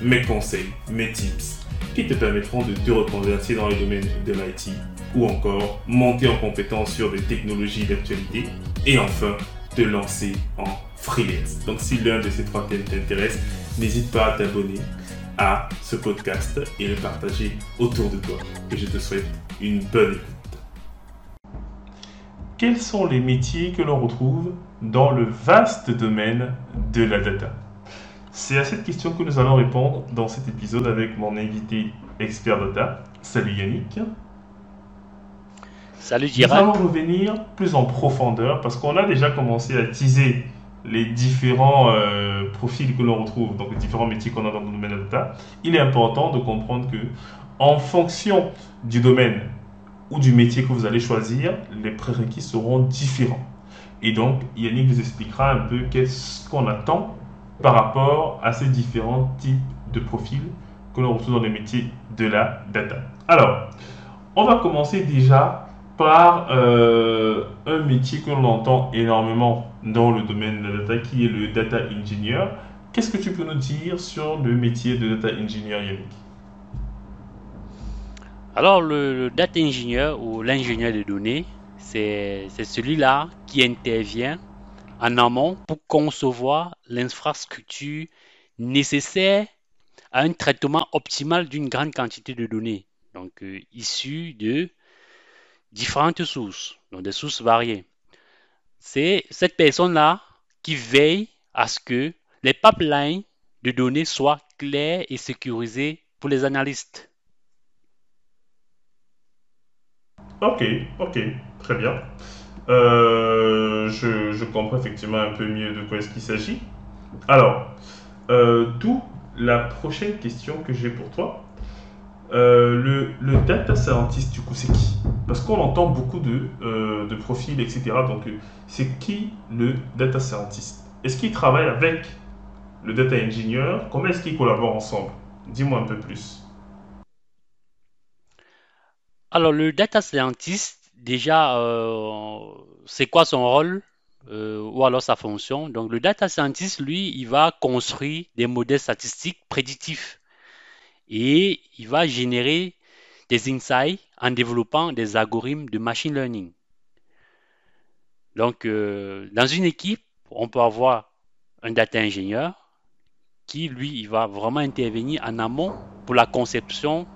mes conseils, mes tips qui te permettront de te reconvertir dans le domaine de l'IT ou encore monter en compétence sur des technologies d'actualité et enfin te lancer en freelance. Donc si l'un de ces trois thèmes t'intéresse, n'hésite pas à t'abonner à ce podcast et le partager autour de toi. Et je te souhaite une bonne écoute. Quels sont les métiers que l'on retrouve dans le vaste domaine de la data? C'est à cette question que nous allons répondre dans cet épisode avec mon invité expert data. Salut Yannick. Salut Nous allons revenir plus en profondeur parce qu'on a déjà commencé à teaser les différents euh, profils que l'on retrouve, donc les différents métiers qu'on a dans le domaine de la data. Il est important de comprendre que en fonction du domaine ou du métier que vous allez choisir, les prérequis seront différents. Et donc, Yannick vous expliquera un peu qu'est-ce qu'on attend par rapport à ces différents types de profils que l'on retrouve dans les métiers de la data. Alors, on va commencer déjà par euh, un métier que l'on entend énormément dans le domaine de la data, qui est le data engineer. Qu'est-ce que tu peux nous dire sur le métier de data engineer, Yannick? Alors, le, data engineer ou l'ingénieur de données, c'est celui-là qui intervient en amont pour concevoir l'infrastructure nécessaire à un traitement optimal d'une grande quantité de données, donc euh, issues de différentes sources, donc des sources variées. C'est cette personne-là qui veille à ce que les pipelines de données soient clairs et sécurisés pour les analystes. Ok, ok, très bien. Euh, je, comprends effectivement un peu mieux de quoi est-ce qu'il s'agit. Alors, euh, d'où la prochaine question que j'ai pour toi. Euh, le, data scientist, du coup, c'est qui? Parce qu'on entend beaucoup de, de profils, etc. Donc, c'est qui le data scientist? Est-ce qu'il travaille avec le data engineer? Comment est-ce qu'ils collaborent ensemble? Dis-moi un peu plus. Alors, le data scientist, déjà, euh, c'est quoi son rôle euh, ou alors sa fonction? Donc, le data scientist, lui, il va construire des modèles statistiques prédictifs. Et il va générer des insights en développant des algorithmes de machine learning. Donc, euh, dans une équipe, on peut avoir un data ingénieur qui, lui, il va vraiment intervenir en amont pour la conception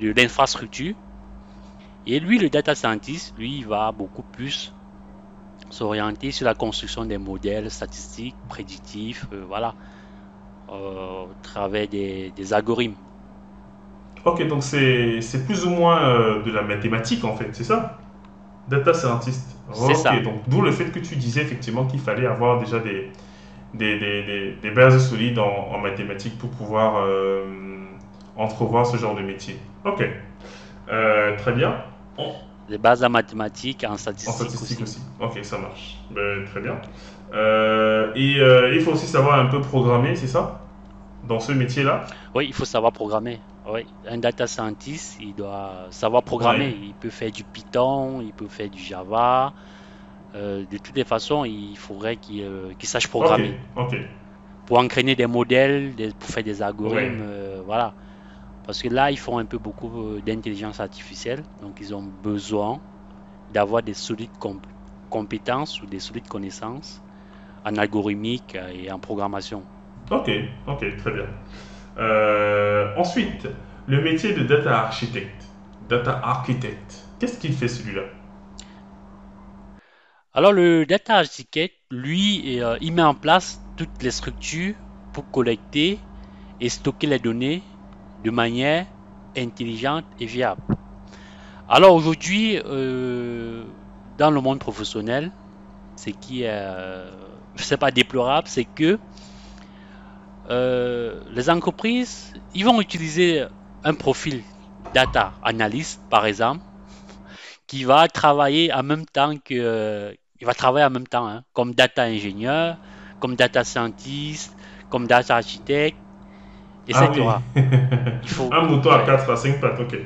de l'infrastructure et lui, le data scientist, lui, il va beaucoup plus s'orienter sur la construction des modèles statistiques, prédictifs, euh, voilà, euh, au travers des, algorithmes. Ok, donc c'est plus ou moins euh, de la mathématique en fait, c'est ça? Data scientist. c'est ça. donc d'où le fait que tu disais effectivement qu'il fallait avoir déjà des, des, bases solides en, mathématiques pour pouvoir entrevoir ce genre de métier. Ok, très bien. Les bases en mathématiques, en statistiques. En statistiques aussi. Ok, ça marche. Ben, très bien. Euh, et euh, il faut aussi savoir un peu programmer, c'est ça? Dans ce métier-là? Oui, il faut savoir programmer. Oui. Un data scientist, il doit savoir programmer. Il peut faire du Python, il peut faire du Java. Euh, de toutes les façons, il faudrait qu'il sache programmer. Ok. Pour entraîner des modèles, pour faire des algorithmes, voilà. Parce que là, ils font un peu beaucoup euh, d'intelligence artificielle. Donc, ils ont besoin d'avoir des solides compétences ou des solides connaissances en algorithmique et en programmation. Ok, ok, très bien. Euh, ensuite, le métier de data architecte, data architect, qu'est-ce qu'il fait celui-là? Alors, le data architect, lui, euh, il met en place toutes les structures pour collecter et stocker les données de manière intelligente et viable. Alors aujourd'hui, euh, dans le monde professionnel, ce qui est, euh, pas déplorable, c'est que euh, les entreprises, ils vont utiliser un profil data analyst, par exemple, qui va travailler en même temps que, il va travailler en même temps, hein, comme data ingénieur, comme data scientist, comme data architecte, etc. Ah oui. Il faut- Un mouton à ouais. 4 à 5 pattes, ok.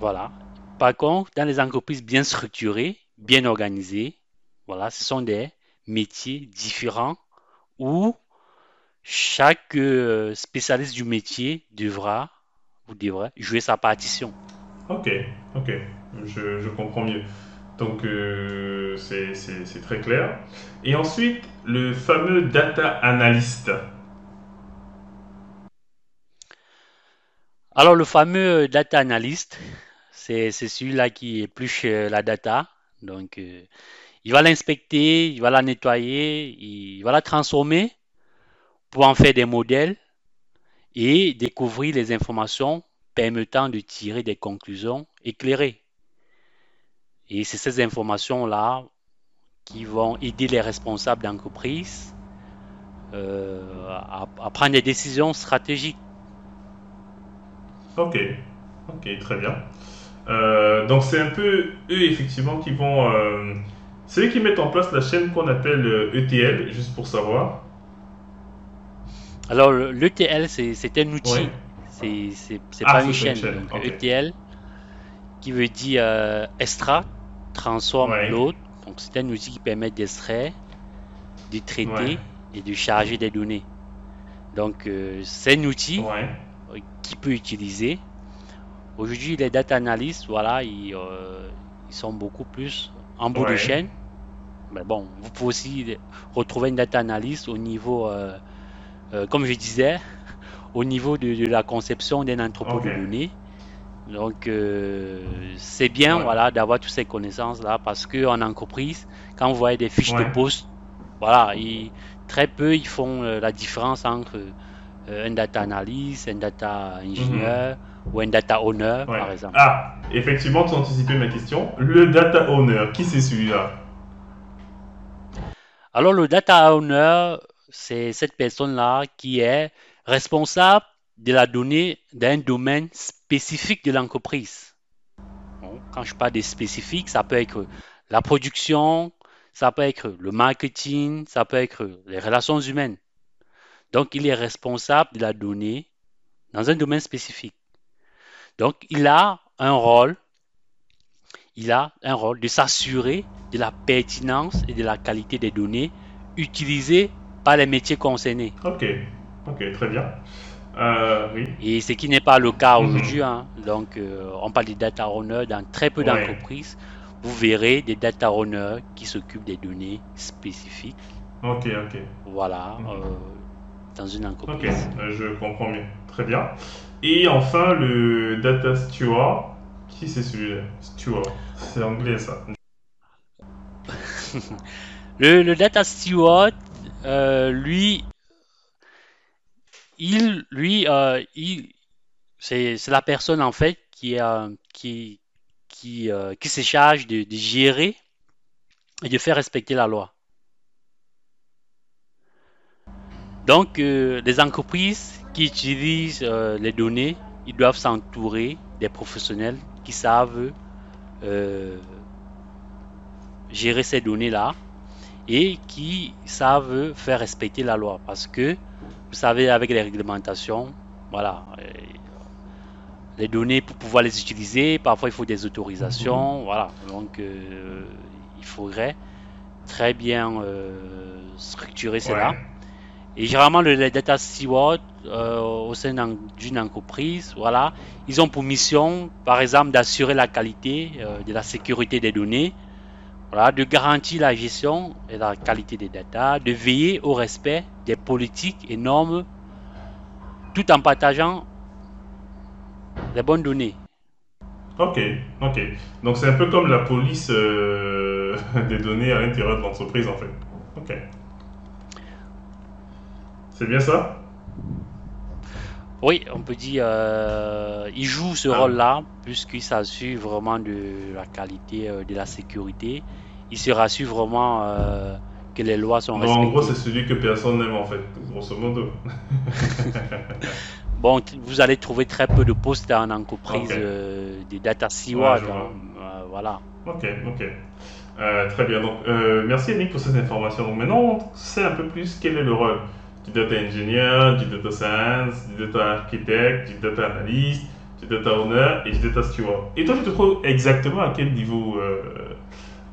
Voilà. Par contre, dans les entreprises bien structurées, bien organisées, voilà, ce sont des métiers différents où chaque euh, spécialiste du métier devra ou devrait jouer sa partition. Ok, ok, je, je comprends mieux. Donc, euh, c'est très clair. Et ensuite, le fameux data analyst. Alors, le fameux data analyst, c'est celui-là qui épluche euh, la data. Donc, euh, il va l'inspecter, il va la nettoyer, il va la transformer pour en faire des modèles et découvrir les informations permettant de tirer des conclusions éclairées. Et c'est ces informations-là qui vont aider les responsables d'entreprise euh, à prendre des décisions stratégiques. Ok, ok, très bien. Euh, donc, c'est un peu eux, effectivement, qui vont... euh, c'est eux qui mettent en place la chaîne qu'on appelle euh, ETL, juste pour savoir. Alors, le- l'ETL, c'est un outil, Ouais. c'est Ah, pas une c'est une chaîne. chaîne, Donc. ETL, qui veut dire euh, extract, transform, Ouais. load. Donc, c'est un outil qui permet d'extraire, de traiter Ouais. et de charger des données. Donc, c'est un outil Ouais. Qui peut utiliser. Aujourd'hui, les data analysts, voilà, ils, euh, ils sont beaucoup plus en bout de chaîne. Mais bon, vous pouvez aussi retrouver une data analyst au niveau, euh, euh, comme je disais, au niveau de, de la conception d'un entrepôt de données. Donc, c'est bien, Ouais. voilà, d'avoir toutes ces connaissances-là parce que en entreprise, quand vous voyez des fiches Ouais. de poste, voilà, ils- très peu ils font la différence entre un data analyst, un data ingénieur ou un data owner. Ouais. par exemple. Ah, effectivement, tu as anticipé ma question. Le data owner, qui c'est celui-là? Alors, le data owner, c'est cette personne-là qui est responsable de la donnée d'un domaine spécifique de l'entreprise. Quand je parle de spécifique, ça peut être la production, ça peut être le marketing, ça peut être les relations humaines. Donc, il est responsable de la donnée dans un domaine spécifique. Donc, il a un rôle, il a un rôle de s'assurer de la pertinence et de la qualité des données utilisées par les métiers concernés. Ok, ok, très bien. Euh, oui. Et ce qui n'est pas le cas Mhm. aujourd'hui. hein. Donc, euh, on parle des data owners dans très peu Ouais. d'entreprises. Vous verrez des data owners qui s'occupent des données spécifiques. Ok, ok. Voilà, Mhm. euh, dans une Ok, entreprise. euh, je comprends mieux. Très bien. Et enfin, le data steward. Qui c'est celui-là? Steward. C'est anglais ça. Le, le data steward, euh, lui, il, lui, euh, il, c'est, c'est la personne en fait qui, euh, qui, qui, qui se charge de, de gérer et de faire respecter la loi. Donc, euh, les entreprises qui utilisent euh, les données, ils doivent s'entourer des professionnels qui savent euh, gérer ces données-là et qui savent faire respecter la loi. Parce que, vous savez, avec les réglementations, voilà, les données pour pouvoir les utiliser, parfois il faut des autorisations, voilà. Donc, il faudrait très bien structurer cela. Et généralement, le, data stewards euh, au sein d'un- d'une entreprise, voilà, ils ont pour mission, par exemple, d'assurer la qualité euh, de la sécurité des données, voilà, de garantir la gestion et la qualité des data, de veiller au respect des politiques et normes, tout en partageant les bonnes données. Ok, ok. Donc c'est un peu comme la police euh, des données à l'intérieur de l'entreprise en fait. Ok. C'est bien ça? Oui, on peut dire, euh, il joue ce Ah. rôle-là puisqu'il s'assure vraiment de la qualité, euh, de la sécurité. Il se rassure vraiment euh, que les lois sont respectées. en gros, c'est celui que personne n'aime en fait, grosso modo. bon, vous allez trouver très peu de postes en entreprise euh, des data steward. Hein. voilà. Ok, ok. Euh, très bien. Donc, euh, merci Yannick pour ces informations. Donc, maintenant, on sait un peu plus quel est le rôle du data engineer, du data science, du data architect, du data analyst, du data owner et du data steward. Et toi, tu te trouves exactement à quel niveau euh,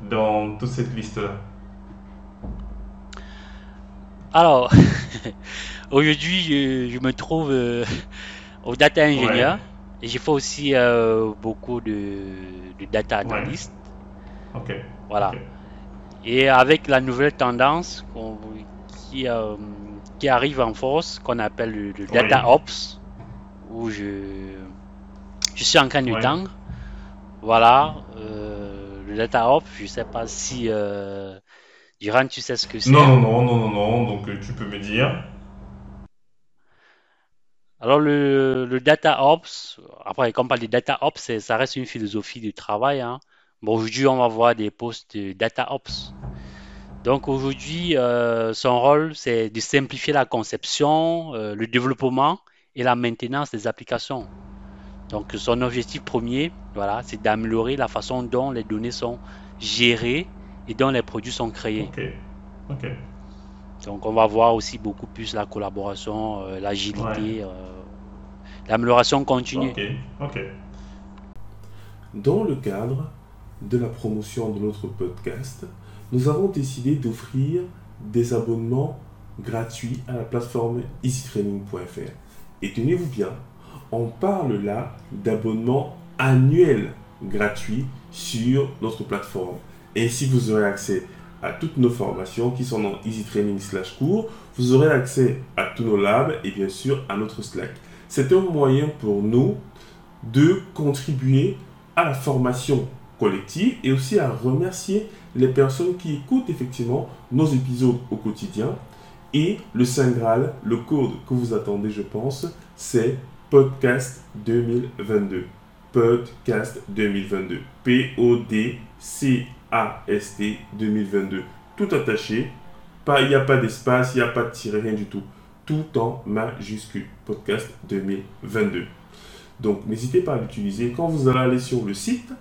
dans toute cette liste-là? Alors, aujourd'hui, je, me trouve au data engineer et j'ai fait aussi beaucoup de, data analyst. Ok. Voilà. Et avec la nouvelle tendance qui, euh, qui arrive en force, qu'on appelle le, Data Ops, où je, je suis en train de tendre. Voilà. Euh, le Data Ops, je sais pas si. Euh, Duran, tu sais ce que c'est Non, non, non, non, non, donc euh, tu peux me dire. Alors le, le Data Ops, après quand on parle de Data Ops, ça reste une philosophie de travail. Hein. Bon, aujourd'hui, on va voir des postes de Data Ops. Donc aujourd'hui, euh, son rôle, c'est de simplifier la conception, euh, le développement et la maintenance des applications. Donc son objectif premier, voilà, c'est d'améliorer la façon dont les données sont gérées et dont les produits sont créés. Donc on va voir aussi beaucoup plus la collaboration, euh, l'agilité, l'amélioration continue. Dans le cadre de la promotion de notre podcast, nous avons décidé d'offrir des abonnements gratuits à la plateforme easytraining.fr. Et tenez-vous bien, on parle là d'abonnements annuels gratuits sur notre plateforme. Ainsi, vous aurez accès à toutes nos formations qui sont dans EasyTraining slash cours. Vous aurez accès à tous nos labs et bien sûr à notre Slack. C'est un moyen pour nous de contribuer à la formation collective et aussi à remercier les personnes qui écoutent effectivement nos épisodes au quotidien. Et le Saint Graal, le code que vous attendez, je pense, c'est Podcast 2022. Podcast 2022. P-O-D-C-A-S-T 2022. Tout attaché. Il n'y a pas d'espace, il n'y a pas de tiret, rien du tout. Tout en majuscule. Podcast 2022. Donc n'hésitez pas à l'utiliser. Quand vous allez aller sur le site,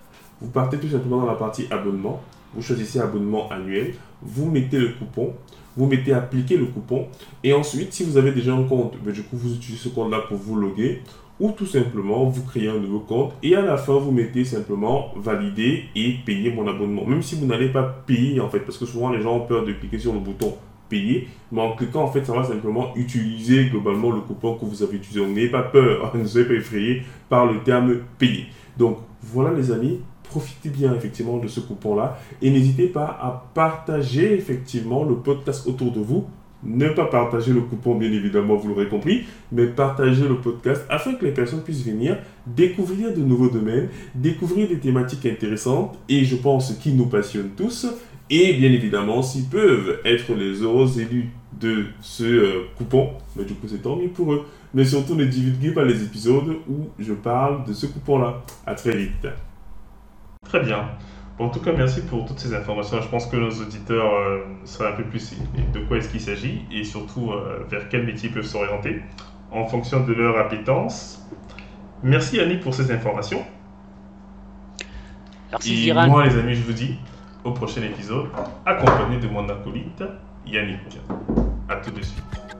vous partez tout simplement dans la partie abonnement. Vous choisissez abonnement annuel. Vous mettez le coupon. Vous mettez appliquer le coupon. Et ensuite, si vous avez déjà un compte, ben, du coup, vous utilisez ce compte-là pour vous loguer. Ou tout simplement, vous créez un nouveau compte. Et à la fin, vous mettez simplement valider et payer mon abonnement. Même si vous n'allez pas payer, en fait. Parce que souvent, les gens ont peur de cliquer sur le bouton payer. Mais en cliquant, en fait, ça va simplement utiliser globalement le coupon que vous avez utilisé. N'ayez pas peur. ne soyez pas effrayé par le terme payer. Donc, voilà les amis, profitez bien effectivement de ce coupon-là et n'hésitez pas à partager effectivement le podcast autour de vous. Ne pas partager le coupon, bien évidemment, vous l'aurez compris, mais partager le podcast afin que les personnes puissent venir découvrir de nouveaux domaines, découvrir des thématiques intéressantes et je pense qui nous passionnent tous. Et bien évidemment, s'ils peuvent être les heureux élus de ce euh, coupon, mais du coup c'est tant mieux pour eux. Mais surtout ne divulguez pas les épisodes où je parle de ce coupon-là. À très vite. Très bien. en tout cas, merci pour toutes ces informations. Je pense que nos auditeurs euh, savent un peu plus de quoi est-ce qu'il s'agit et surtout euh, vers quel métier ils peuvent s'orienter en fonction de leur appétence. Merci Yannick pour ces informations. Merci et Moi, les amis, je vous dis au prochain épisode, accompagné de mon acolyte Yannick. À tout de suite.